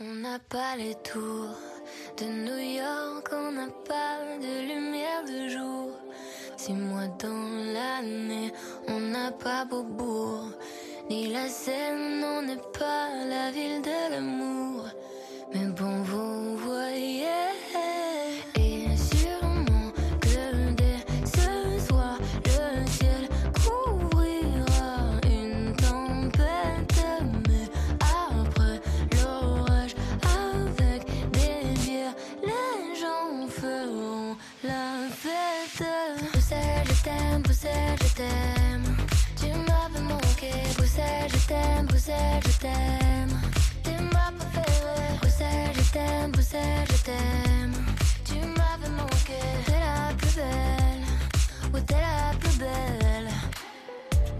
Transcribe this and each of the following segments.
On n'a pas les tours de New York, on n'a pas de lumière de jour. Six mois dans l'année, on n'a pas Beaubourg, ni la Seine, on n'est pas la ville de l'amour. Mais bon, vous stay.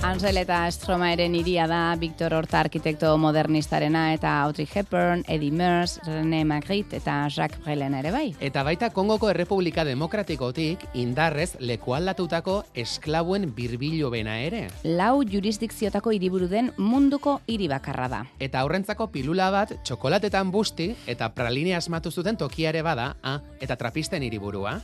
Ansel eta Stromaeren iria da Victor Horta arkitekto modernistarena eta Audrey Hepburn, Eddie Mears, René Magritte eta Jacques Brelen ere bai. Eta baita Kongoko Errepublika Demokratikotik indarrez lekualdatutako esklabuen birbilo bena ere. Lau jurisdikziotako hiriburu den munduko hiri bakarra da. Eta aurrentzako pilula bat txokolatetan busti eta praline asmatu zuten tokiare bada, ah, eta trapisten hiriburua.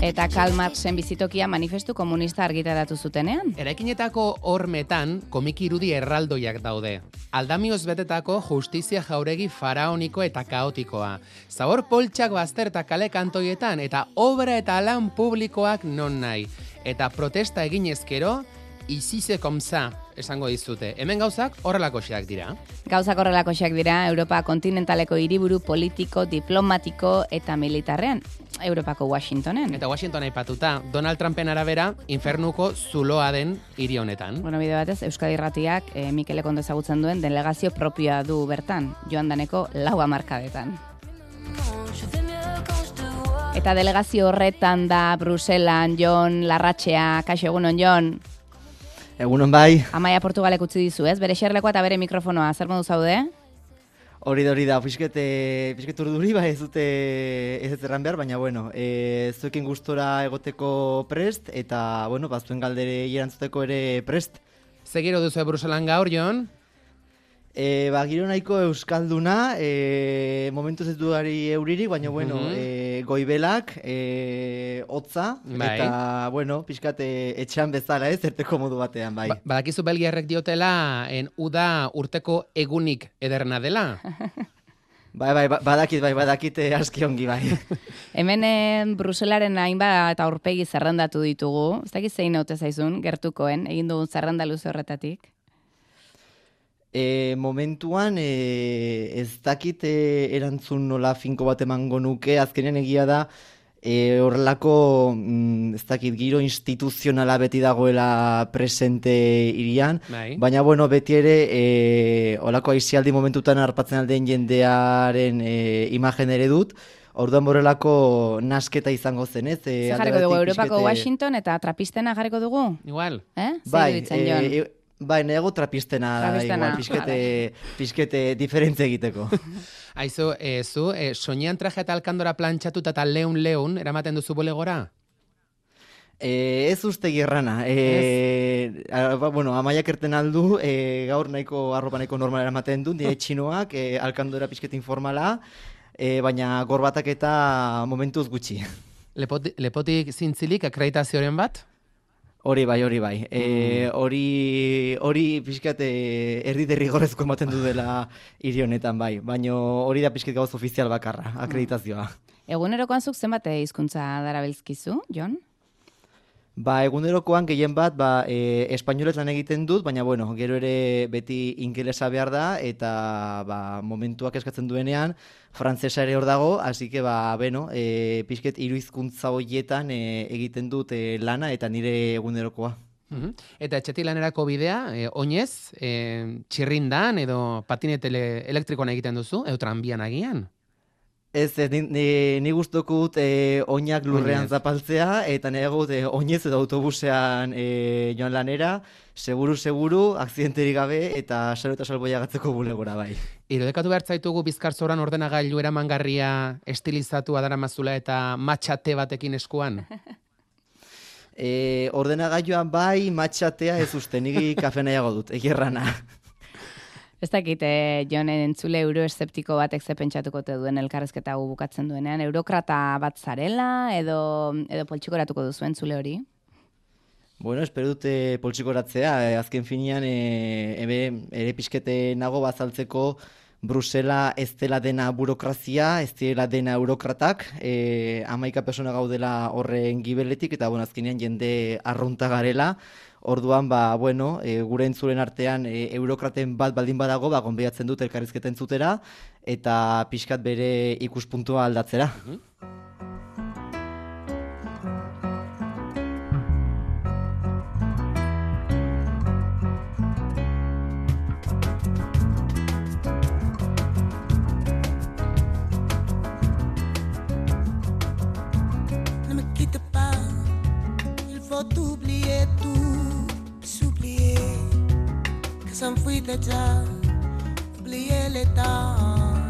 Eta Karl Marxen bizitokia manifestu komunista argitaratu zutenean. Eraikinetako hormetan komiki irudi erraldoiak daude. Aldamioz betetako justizia jauregi faraoniko eta kaotikoa. Zabor poltsak bazter eta kale kantoietan eta obra eta lan publikoak non nahi. Eta protesta eginezkero, izize komza esango dizute. Hemen gauzak horrelakoxeak dira. Gauzak horrelakoxeak dira Europa kontinentaleko hiriburu politiko, diplomatiko eta militarrean. Europako Washingtonen. Eta Washington aipatuta, Donald Trumpen arabera, infernuko zuloa den hiri honetan. Bueno, bide batez, Euskadi Irratiak e, Mikele Kondo ezagutzen duen delegazio propioa du bertan, joan daneko lau amarkadetan. Eta delegazio horretan da Bruselan, Jon, Larratxea, kaixo egunon Jon, Egunon bai, Amaia Portugalek utzi dizu, ez? Bere xerlekoa eta bere mikrofonoa, zer modu zaude? hori da hori da, pixket, e, pixket urduri, bai ez dute ez dut erran behar, baina bueno, e, zuekin gustora egoteko prest, eta bueno, ba, zuen galdere erantzuteko ere prest. Zegiro duzu Bruselan gaur, Jon? E, ba, giro nahiko euskalduna, e, momentuz ez dudari euririk, baina bueno, Mhm. e, goibelak, e, hotza, Bai. eta bueno, pixkat etxean bezala ez, zerteko modu batean, bai. Ba, badakizu belgiarrek diotela, en uda urteko egunik ederna dela. Bai, bai, ba- badakit, bai, badakit e, aski ongi, bai. Hemen eh, Bruselaren hainbat eta aurpegi zerrendatu ditugu, ez dakit zein haute zaizun, gertukoen, egin dugun zerrenda luze horretatik. E, momentuan e, ez dakit e, erantzun nola finko bat emango nuke, azkenean egia da e, horrelako mm, ez dakit giro instituzionala beti dagoela presente irian, Bai. baina bueno, beti ere e, olako aizialdi momentutan harpatzen aldean jendearen e, imagen ere dut, Orduan borrelako nasketa izango zen, ez? E, jarriko dugu, Europako Washington eta trapistena jarriko dugu? Igual. Eh? Zer Bai, e, bai, nego trapistena, Trapistena, igual, pixkete, pixkete diferentze egiteko. Aizu, e, zu, e, soinean traje eta alkandora plantxatuta eta leun leun, eramaten duzu bolegora? E, ez uste gerrana. E, a, ba, bueno, amaiak erten aldu, e, gaur nahiko arropa nahiko normal eramaten du, nire txinoak, e, alkandora pixket informala, e, baina gorbatak eta momentuz gutxi. Lepoti, lepotik zintzilik akreditazioren bat? Hori bai, hori bai. E, hori, hori pixkat e, erdi derrigorrezko ematen du dela hiri honetan bai. Baina hori da pixkat gauz ofizial bakarra, akreditazioa. Egunerokoan zuk zenbat hizkuntza darabilzkizu, Jon? Ba, egunerokoan gehien bat, ba, e, espainolet lan egiten dut, baina, bueno, gero ere beti ingelesa behar da, eta, ba, momentuak eskatzen duenean, frantzesa ere hor dago, hasi que, ba, beno, e, pixket hiru hizkuntza horietan e, egiten dut e, lana, eta nire egunerokoa. Mhm. Eta etxetik lanerako bidea, e, oinez, e, txirrindan edo patinete ele- elektrikoan egiten duzu, edo tranbian agian. Ez, ez, ni, ni, ni guztoko dut e, oinak lurrean Oinez. zapaltzea, eta nahi dut e, oinez edo autobusean e, joan lanera, seguru, seguru, akzidenterik gabe, eta salo eta salboia gatzeko bulegora bai. Irodekatu behar zaitugu bizkartzoran ordenagailu eramangarria estilizatu adaramazula eta matxate batekin eskuan. E, ordenagailuan bai, matxatea ez uste, nigi kafe nahiago dut, egerrana. Ez dakit, eh, jonen entzule euroeszeptiko batek ze pentsatuko te duen elkarrezketa hau bukatzen duenean, eurokrata bat zarela edo, edo poltsikoratuko duzu entzule hori? Bueno, espero dute poltsikoratzea, eh, azken finean e, ebe, ere pixkete nago bazaltzeko Brusela ez dela dena burokrazia, ez dela dena eurokratak, e, amaika persona gaudela horren gibeletik, eta bueno, azkenean jende arrunta garela, Orduan, ba, bueno, e, gure entzuren artean e, eurokraten bat baldin badago, ba, gonbiatzen dut elkarrizketen zutera, eta pixkat bere ikuspuntua aldatzera. supplier, que s'enfuit de ja, oublier les temps,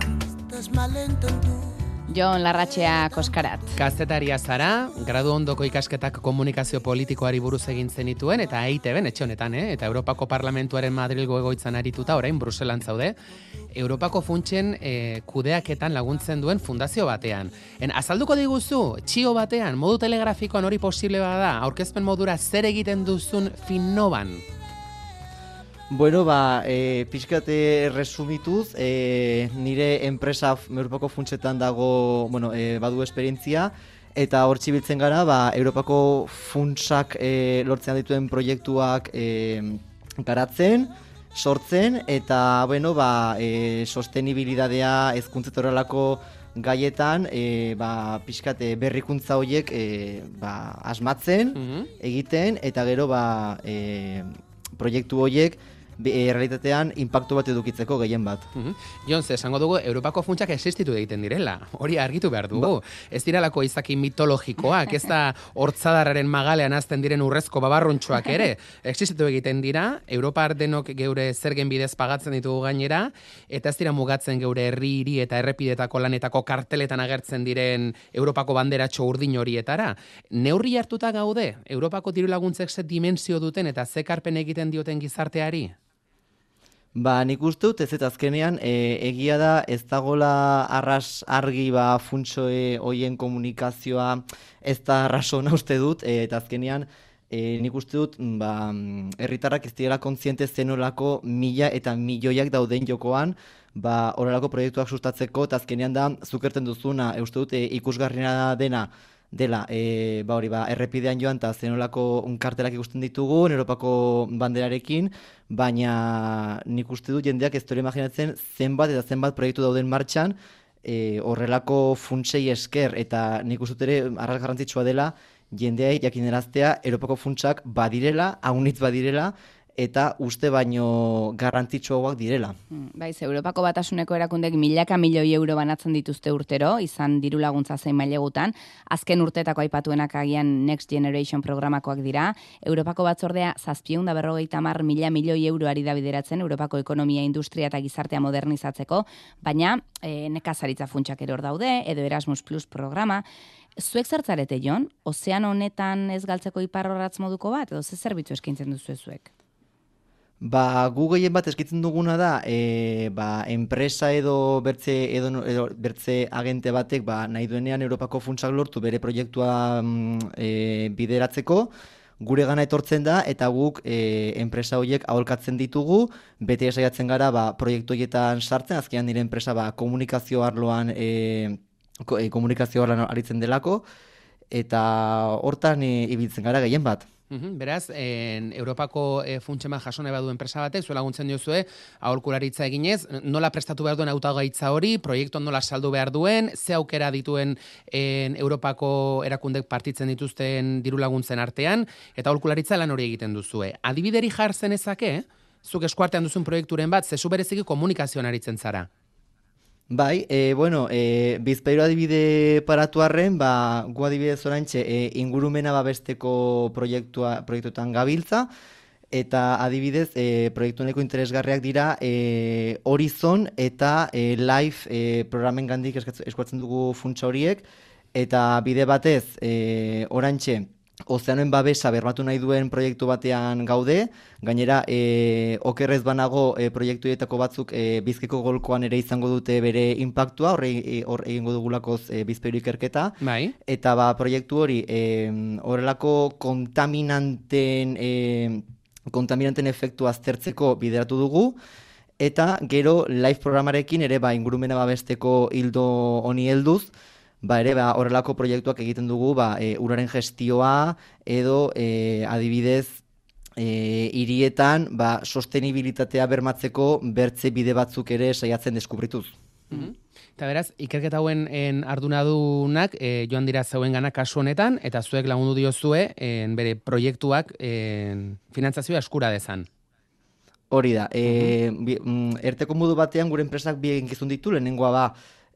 des malentendus. Jon Larratxea Koskarat. Kazetaria zara, gradu ondoko ikasketak komunikazio politikoari buruz egin zenituen, eta EITB, etxe honetan, eh? eta Europako Parlamentuaren Madrilgo egoitzan arituta, orain Bruselan zaude, Europako funtsen e, kudeaketan laguntzen duen fundazio batean. En, azalduko diguzu, txio batean, modu telegrafikoan hori posible bada, aurkezpen modura zer egiten duzun finnoban? Bueno, ba, e, pixkate resumituz, e, nire enpresa Europako funtsetan dago, bueno, e, badu esperientzia, eta hor txibiltzen gara, ba, Europako funtsak e, lortzen dituen proiektuak e, garatzen, sortzen, eta, bueno, ba, e, sostenibilidadea ezkuntzetorrelako gaietan, e, ba, pixkate berrikuntza horiek e, ba, asmatzen, mhm. egiten, eta gero, ba, e, proiektu horiek, e, realitatean impactu bat edukitzeko gehien bat. Mm -hmm. Jon, esango dugu, Europako funtsak existitu egiten direla. Hori argitu behar dugu. Ba. Ez diralako izaki mitologikoak, ez da hortzadarraren magalean azten diren urrezko babarruntxoak ere. Existitu egiten dira, Europa ardenok geure zergen bidez pagatzen ditugu gainera, eta ez dira mugatzen geure herri hiri eta errepidetako lanetako karteletan agertzen diren Europako banderatxo urdin horietara. Neurri hartuta gaude, Europako diru laguntzek ze dimensio duten eta ze karpen egiten dioten gizarteari? Ba, nik uste dut, ez azkenean, e, egia da ez dagola arras argi ba funtsoe hoien komunikazioa ez da arrasona uste dut, e, eta azkenean, e, nik uste dut, ba, herritarrak ez dira kontziente zenolako mila eta milioiak dauden jokoan, ba, horrelako proiektuak sustatzeko, eta azkenean da, zukerten duzuna, e, uste dut, e, ikusgarriena dena, dela, e, ba hori, ba, errepidean joan eta zenolako kartelak ikusten ditugu, Europako banderarekin, baina nik uste dut jendeak ez dure imaginatzen zenbat eta zenbat proiektu dauden martxan, e, horrelako funtsei esker, eta nik uste ere, arras garrantzitsua dela, jendeai jakineraztea Europako funtsak badirela, haunitz badirela, eta uste baino garrantzitsuagoak direla. Hmm, baiz, Europako batasuneko erakundek milaka milioi euro banatzen dituzte urtero, izan diru laguntza zein mailegutan, azken urtetako aipatuenak agian Next Generation programakoak dira, Europako batzordea zazpion da berrogeita mar mila milioi euro ari da bideratzen Europako ekonomia, industria eta gizartea modernizatzeko, baina e, nekazaritza funtsak eror daude, edo Erasmus Plus programa, Zuek zertzarete, Jon? Ozean honetan ez galtzeko iparrorratz moduko bat, edo ze zerbitzu eskaintzen duzu zuek? Ba, gu gehien bat eskitzen duguna da, e, ba, enpresa edo bertze, edo, edo bertze agente batek ba, nahi duenean Europako funtsak lortu bere proiektua mm, e, bideratzeko, gure gana etortzen da, eta guk e, enpresa horiek aholkatzen ditugu, bete esaiatzen gara ba, proiektu horietan sartzen, azkenean nire enpresa ba, komunikazio arloan e, e komunikazio arloan aritzen delako, eta hortan e, ibiltzen gara gehien bat. Uhum, beraz, en Europako e, funtsema jasone badu enpresa batek, zuela guntzen diozue, aholkularitza eginez, nola prestatu behar duen autagaitza hori, proiektuan nola saldu behar duen, ze aukera dituen en Europako erakundek partitzen dituzten diru laguntzen artean, eta aholkularitza lan hori egiten duzue. Adibideri jartzen ezake, zuk eskuartean duzun proiekturen bat, zezu bereziki komunikazioan aritzen zara. Bai, e, bueno, e, bizpairo adibide paratu arren, ba, gu adibide zorantxe e, ingurumena babesteko proiektua, proiektuetan gabiltza, eta adibidez, e, proiektu neko interesgarriak dira e, Horizon eta e, Live e, programen gandik eskuatzen dugu funtsa horiek, eta bide batez, e, orantxe, ozeanoen babesa bermatu nahi duen proiektu batean gaude, gainera e, okerrez banago e, proiektuetako batzuk e, bizkeko golkoan ere izango dute bere impactua, horre hor egingo dugulakoz e, bizpeiru ikerketa, Bai. eta ba, proiektu hori e, horrelako kontaminanten, e, kontaminanten efektu aztertzeko bideratu dugu, eta gero live programarekin ere ba, ingurumena babesteko hildo honi helduz, ba ere ba, horrelako proiektuak egiten dugu ba, e, uraren gestioa edo e, adibidez e, hirietan ba, sostenibilitatea bermatzeko bertze bide batzuk ere saiatzen deskubrituz. Mhm. Eta beraz, ikerketa hauen en ardunadunak e, joan dira zeuen gana kasu honetan, eta zuek lagundu diozue en, bere proiektuak en, finantzazioa eskura dezan. Hori da, e, bi, mm, erteko modu batean gure enpresak bi eginkizun ditu, lehenengoa ba,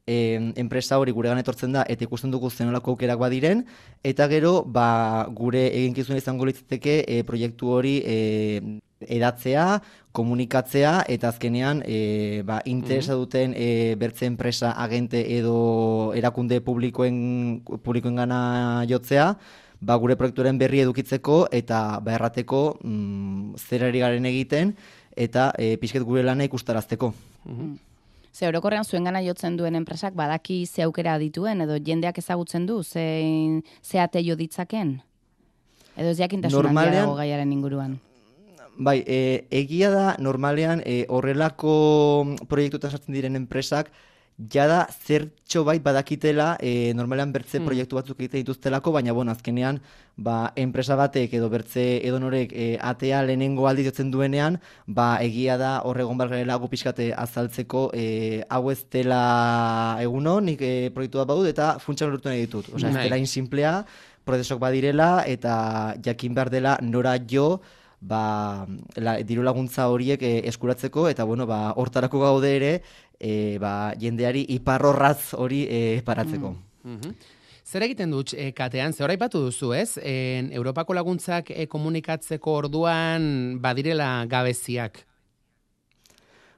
enpresa hori gure etortzen da eta ikusten dugu zenolako aukerak badiren, eta gero ba, gure eginkizun izango litzateke e, proiektu hori e, edatzea, komunikatzea, eta azkenean e, ba, interesa duten e, bertze enpresa agente edo erakunde publikoen, publikoen gana jotzea, ba, gure proiektuaren berri edukitzeko eta ba, errateko mm, zer ari garen egiten eta e, pixket gure lana ikustarazteko. Mhm. Ze orokorrean zuen gana jotzen duen enpresak badaki ze aukera dituen edo jendeak ezagutzen du ze, ze ate jo ditzaken? Edo ez jakintasun Normalean- dago gaiaren inguruan. Bai, e, egia da normalean e, horrelako proiektutan sartzen diren enpresak jada zertxo bait badakitela e, normalean bertze Hmm. proiektu batzuk egiten dituztelako, baina bueno, azkenean ba, enpresa batek edo bertze edonorek e, atea lehenengo aldiz jotzen duenean, ba, egia da horregon bargarela gu pixkate azaltzeko e, hau ez dela eguno, nik e, proiektu bat badut eta funtsan lortu nahi ditut. Osea, ez Bai. dela insimplea, prozesok badirela eta jakin behar dela nora jo ba, la, diru laguntza horiek e, eskuratzeko eta bueno, ba, hortarako gaude ere e, ba, jendeari iparrorraz hori e, paratzeko. Mhm. Zer egiten dut e, katean, ze horaipatu duzu ez? En, Europako laguntzak e, komunikatzeko orduan badirela gabeziak.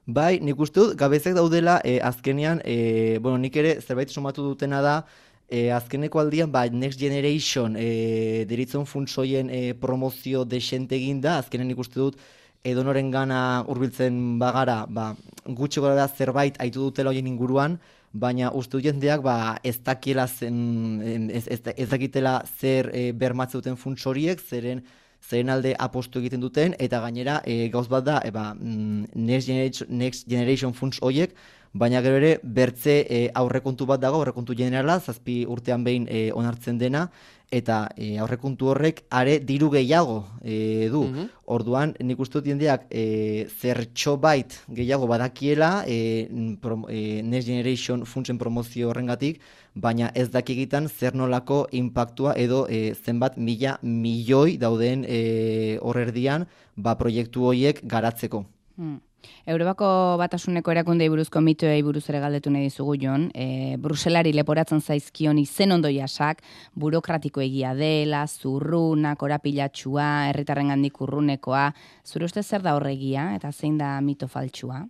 Bai, nik uste dut, gabezek daudela, e, azkenean, e, bueno, nik ere zerbait somatu dutena da, e, azkeneko aldian, ba, Next Generation e, deritzen funtsoien e, promozio desente egin da, azkenean nik uste dut, edonoren gana hurbiltzen bagara, ba, gutxi gora da zerbait aitu dutela hoien inguruan, baina uste dut jendeak ba, ez dakiela zen, ez, ez, ez dakitela zer e, bermatze duten funts horiek, zeren zeren alde apostu egiten duten, eta gainera e, gauz bat da, e, ba, mm, next, generation, next Generation funts horiek, baina gero ere bertze e, aurrekontu bat dago, aurrekontu generala, zazpi urtean behin e, onartzen dena, eta e, aurrekontu horrek are diru gehiago e, du. Mhm. Orduan, nik uste dut jendeak e, zertxo bait gehiago badakiela e, prom, e, Next Generation funtsen promozio horrengatik, baina ez dakigitan zer nolako impactua edo e, zenbat mila milioi dauden e, horrerdian ba, proiektu horiek garatzeko. Hmm. Europako batasuneko erakundei buruzko mitoei buruz ere galdetu nahi dizugu Jon. E, Bruselari leporatzen zaizkion izen ondo jasak, burokratiko egia dela, zurruna, korapilatxua, herritarren gandik urrunekoa. Zure uste zer da horregia eta zein da mito faltsua?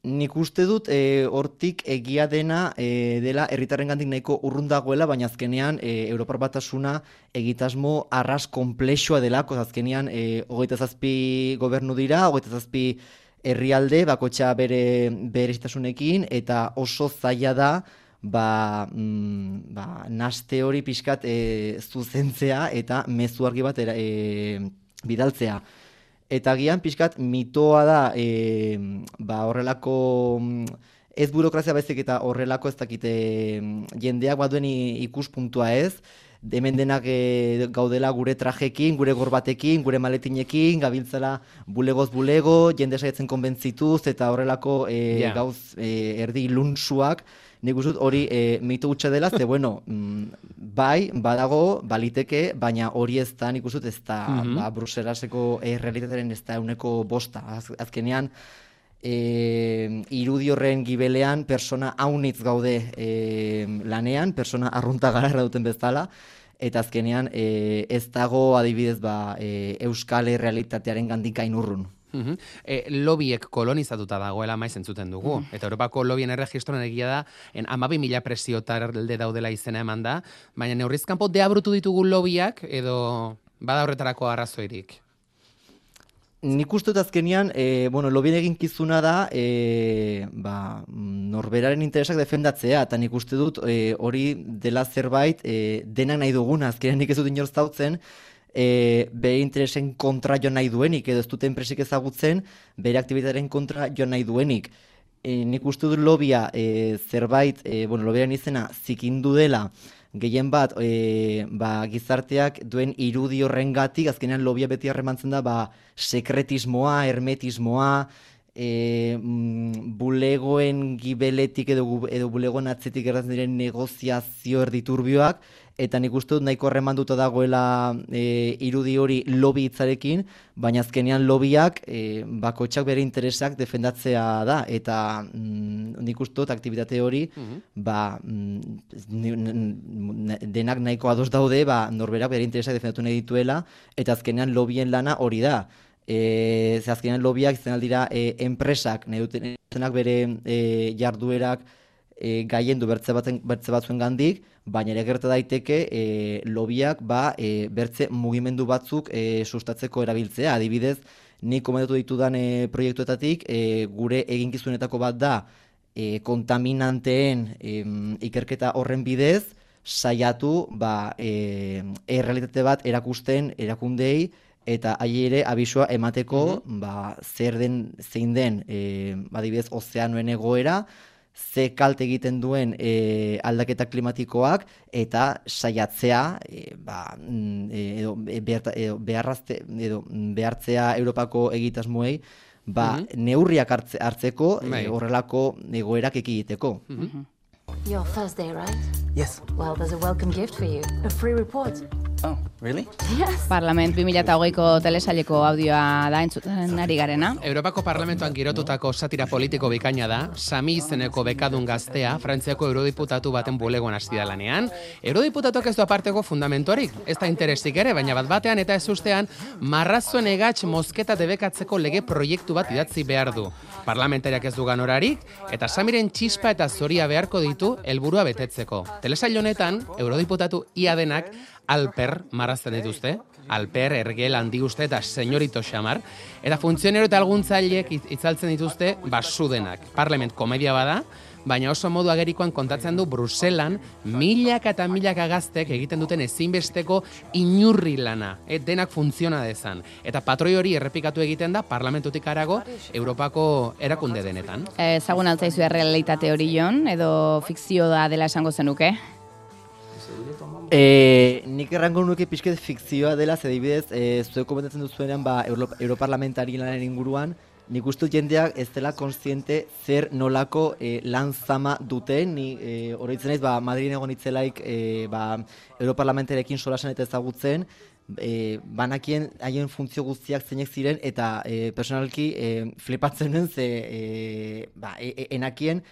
Nik uste dut e, hortik egia dena e, dela herritarrengandik nahiko urrun dagoela, baina azkenean e, Europar batasuna egitasmo arras konplexua delako, azkenean e, hogeita zazpi gobernu dira, hogeita zazpi herrialde, bakotxa bere berezitasunekin, eta oso zaila da ba, mm, ba, naste hori pixkat e, zuzentzea eta mezu argi bat e, bidaltzea. Eta gian pixkat mitoa da e, ba, horrelako mm, ez burokrazia baizik eta horrelako ez dakite jendeak baduen ikuspuntua ez, hemen denak e, gaudela gure trajekin, gure gorbatekin, gure maletinekin, gabiltzala bulegoz bulego, jende saiatzen konbentzituz eta horrelako e, Ja. gauz e, erdi iluntsuak, nik uste dut hori e, mito hutsa dela, ze bueno, mm, bai, badago, baliteke, baina hori ez da, nik uste dut ez da, Mhm. ba, Bruselaseko e, realitatearen ez da euneko bosta. Az, azkenean, e, irudi horren gibelean persona haunitz gaude e, lanean, persona arrunta gararra duten bezala, eta azkenean e, ez dago adibidez ba, e, euskal realitatearen gandik urrun. Mhm. E, lobiek kolonizatuta dagoela maiz entzuten dugu. Mhm. Eta Europako lobien erregistroan egia da, en amabi mila presio talde daudela izena eman da, baina neurrizkanpo deabrutu ditugu lobiak, edo bada horretarako arrazoirik. Nik uste azkenian, e, bueno, lobien egin kizuna da, e, ba, norberaren interesak defendatzea, eta nik uste dut e, hori dela zerbait e, denak nahi duguna, azkenean nik ez dut inorz zautzen, e, bere interesen kontra jo nahi duenik, edo ez dute enpresik ezagutzen, bere aktivitaren kontra jo nahi duenik. E, nik uste dut lobia e, zerbait, e, bueno, lobiaren izena zikindu dela, gehien bat e, ba, gizarteak duen irudi horrengatik azkenean lobia beti harremantzen da ba, sekretismoa, hermetismoa, e, mm, bulegoen gibeletik edo, edo bulegoen atzetik erratzen diren negoziazio erditurbioak, eta nik uste dut nahiko harremanduta dagoela e, irudi hori lobi hitzarekin, baina azkenean lobiak e, bakotxak bere interesak defendatzea da, eta mm, nik uste dut aktivitate hori ba, mm, denak nahiko ados daude, ba, norberak bere interesak defendatu nahi dituela, eta azkenean lobien lana hori da. E, ze azkenean lobiak izan aldira e, enpresak, nahi dutenak bere e, jarduerak e, gaien du bertze, batzen, bertze batzuen gandik, baina ere gerta daiteke e, lobiak ba, e, bertze mugimendu batzuk e, sustatzeko erabiltzea. Adibidez, nik komentatu ditudan e, proiektuetatik, e, gure eginkizunetako bat da e, kontaminanteen e, ikerketa horren bidez, saiatu ba, e, errealitate bat erakusten erakundei, eta hai ere abisua emateko ba, zer den zein den e, adibidez ozeanoen egoera ze kalte egiten duen e, aldaketa klimatikoak eta saiatzea e, ba, mm, e, edo, e, beharta, edo, beharrazte, edo mm, behartzea Europako egitasmoei ba, neurriak hartze, hartzeko Bai. e, horrelako egoerak ekiditeko. Your first day, right? Yes. Well, there's a welcome gift for you. A free report. Oh, really? Yes. Parlament 2008ko telesaileko audioa da entzuten ari garena. Europako Parlamentoan girotutako satira politiko bikaina da, Sami izeneko bekadun gaztea, Frantziako eurodiputatu baten bulegoan hasi da lanean. Eurodiputatuak ez du aparteko fundamentuarik, ez da interesik ere, baina bat batean eta ez ustean, marrazuen egatx mozketa debekatzeko lege proiektu bat idatzi behar du. Parlamentariak ez du ganorarik, eta Samiren txispa eta zoria beharko ditu helburua betetzeko. Telesail honetan, eurodiputatu ia denak Alper marrazten dituzte, Alper, Ergel, Handi Uste eta Senyorito Xamar, eta funtzionero eta alguntzailek hitz- itzaltzen dituzte basudenak. Parlament komedia bada, baina oso modu agerikoan kontatzen du Bruselan milaka eta milaka gaztek egiten duten ezinbesteko inurri lana, e, denak funtziona dezan. Eta patroi hori errepikatu egiten da parlamentutik arago Europako erakunde denetan. Ezagun altzaizu errealitate hori jon, edo fikzio da dela esango zenuke. E, nik errango nuke pixket fikzioa dela, ze dibidez, e, zuek komentatzen duzuenean, ba, Euro, Europarlamentari lanaren inguruan, nik uste jendeak ez dela konstiente zer nolako e, lan zama duten, ni e, oroitzen naiz, ba, Madrid egon itzelaik, e, ba, Europarlamentarekin solasan eta ezagutzen, e, banakien haien funtzio guztiak zeinek ziren, eta e, personalki e, flipatzen nuen, ze e, ba, e, enakien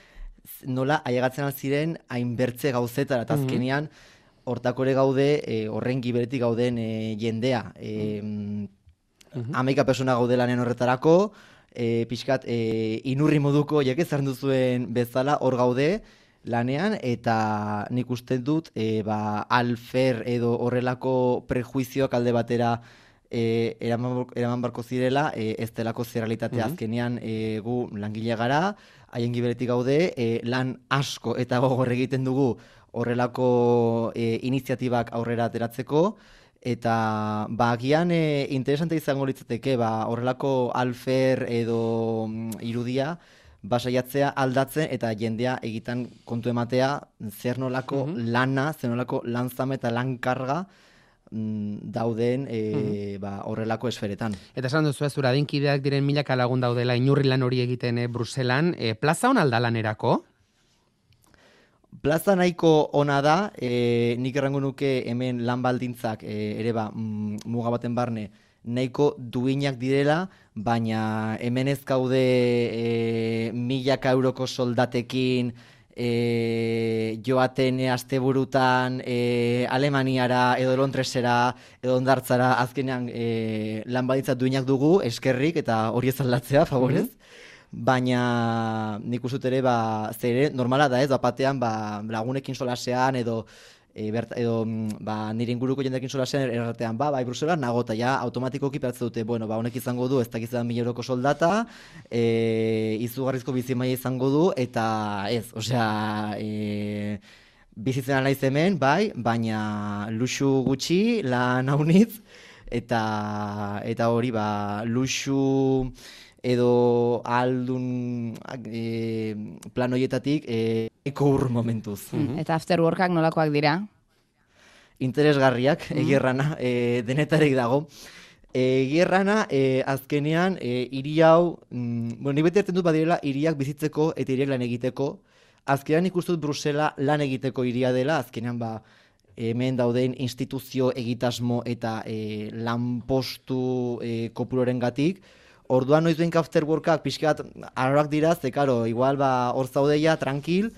nola ailegatzen al ziren hainbertze gauzetara, eta azkenean, hortako ere gaude, e, horren giberetik gauden e, jendea. E, Amaika persona gaude lanen horretarako, e, pixkat e, inurri moduko jake zaren duzuen bezala hor gaude lanean, eta nik uste dut e, ba, alfer edo horrelako prejuizioak alde batera e, eraman, eraman barko zirela, e, ez delako zerrealitatea azkenean e, gu langile gara, haien giberetik gaude, e, lan asko eta gogor egiten dugu horrelako e, iniziatibak aurrera ateratzeko, eta ba, agian e, interesante izango litzateke ba, horrelako alfer edo mm, irudia, basaiatzea aldatzen eta jendea egiten kontu ematea zer nolako lana, zer nolako lanzame eta lankarga mm, dauden e, ba, horrelako esferetan. Eta esan duzu ez, adinkideak diren milaka lagun daudela inurri lan hori egiten e, Bruselan, e, plaza hon alda lanerako? Plaza nahiko ona da, e, nik errango nuke hemen lan baldintzak e, ere ba, mm, muga baten barne nahiko duinak direla, baina hemen ez gaude e, milaka euroko soldatekin e, joaten asteburutan e, Alemaniara edo Londresera edo ondartzara azkenean e, lan baditza duinak dugu eskerrik eta hori ez aldatzea favorez. Baina nik uste ere ba, zere normala da ez, bapatean ba, lagunekin solasean edo e, berta, edo mm, ba, nire inguruko jendekin solasean erratean, ba, bai, Brusela, nago, eta ja, automatikoki pertze dute, bueno, ba, honek izango du, ez dakizan mil euroko soldata, e, izugarrizko bizimaia izango du, eta ez, osea, e, bizitzen alaiz hemen, bai, baina luxu gutxi, lan haunitz, eta, eta hori, ba, luxu edo aldun e, plan hoietatik e, eko momentuz. Eta after workak nolakoak dira? interesgarriak, mm egierrana, e, denetarek dago. Egierrana, e, azkenean, e, hiri hau, mm, bueno, ni beti hartzen dut badirela, hiriak bizitzeko eta hiriak lan egiteko. Azkenean ikustut Brusela lan egiteko hiria dela, azkenean ba, hemen dauden instituzio egitasmo eta e, lanpostu e, kopuloren gatik. Orduan noiz behin afterworkak pixkat arroak dira, ze karo, igual ba, hor zaudeia, tranquil,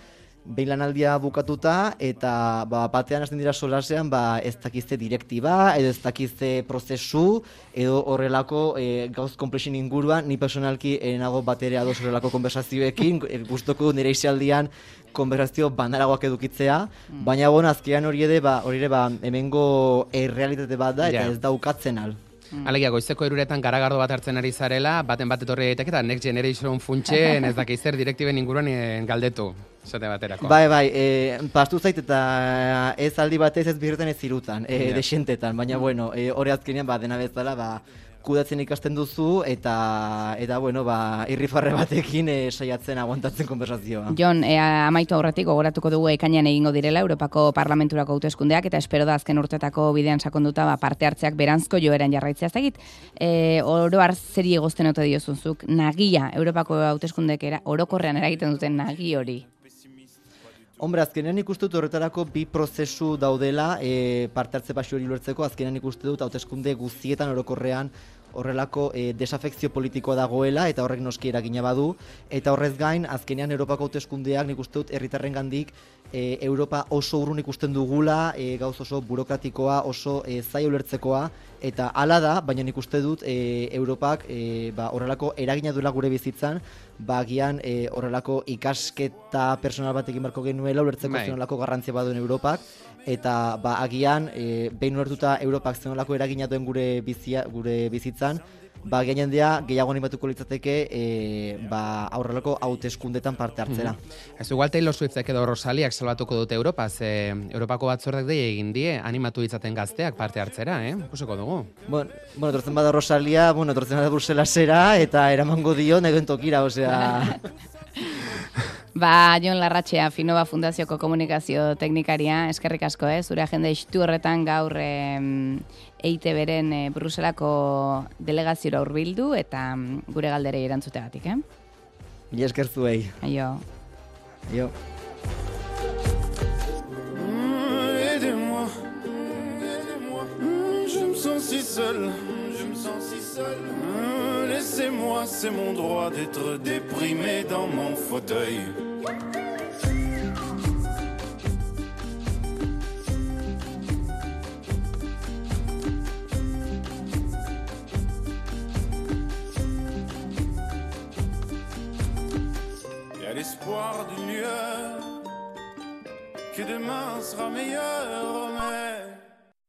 behin lanaldia bukatuta eta ba, batean hasten dira solasean ba, ez dakizte direktiba edo ez dakizte prozesu edo horrelako e, gauz komplexin inguruan ni personalki e, nago batere ados horrelako konversazioekin e, gustoko nire isaldian konversazio bandaragoak edukitzea, mm. baina bon, azkean hori ere, ba, hori ere, ba, hemengo errealitate bat da, eta ez daukatzen al. Mm. Alegia, goizeko eruretan garagardo bat hartzen ari zarela, baten bat etorri daiteke eta Next Generation funtsen ez dakiz zer direktiben inguruan eh, galdetu. Zate baterako. Bai, bai, e, pastu zait eta ez aldi batez ez birretan ez zirutan, e, yeah. desentetan, baina mm. bueno, e, hori azkenean ba, dena bezala, ba, kudatzen ikasten duzu eta eta bueno, ba, irrifarre batekin e, saiatzen aguantatzen konversazioa. Jon, e, amaitu aurretik gogoratuko dugu ekainean egingo direla Europako Parlamenturako hauteskundeak eta espero da azken urtetako bidean sakonduta ba, parte hartzeak berantzko joeran jarraitzea zegit. E, oro har zeri egozten ote diozunzuk, nagia Europako hauteskundek orokorrean eragiten duten nagi hori. Hombre, azkenean ikuste dut horretarako bi prozesu daudela e, parte hartze pasio hori lortzeko, azkenean ikuste dut hauteskunde guztietan orokorrean horrelako e, desafekzio politikoa dagoela eta horrek noski eragina badu. Eta horrez gain azkenean Europako hauteskundeak nik uste dut herritarren gandik e, Europa oso urrun ikusten dugula, e, gauz oso burokratikoa, oso e, zai ulertzekoa eta hala da, baina nik uste dut e, Europak e, ba, horrelako eragina duela gure bizitzan ba, gian e, horrelako ikasketa personal batekin barko genuela, ulertzeko bai. zenolako garrantzia baduen Europak, eta ba, agian, e, behin ulertuta Europak zenolako eragina duen gure, bizia, gure bizitzan, ba, gehiago gehiago animatuko litzateke e, ba, aurrelako hauteskundetan parte hartzera. Mm -hmm. Ez igual Taylor Swiftek edo Rosaliak salbatuko dute Europa, ze Europako batzordak dei egin die animatu ditzaten gazteak parte hartzera, eh? Kusoko dugu. Bueno, bueno, tortzen bada Rosalia, bueno, tortzen bada Bruselasera, eta eramango dio negen tokira, osea... Ba, Jon Larratxea, Finoba Fundazioko Komunikazio Teknikaria, eskerrik asko, eh? zure agenda istu horretan gaur eh, eite beren eh, Bruselako delegazioa urbildu eta mm, gure galderei erantzutegatik, eh? Mila esker zuei. Aio. Aio. si seul, je me sens si seul. Laissez-moi, c'est mon droit d'être déprimé dans mon fauteuil. l'espoir d'une lueur, que demain sera meilleur, mais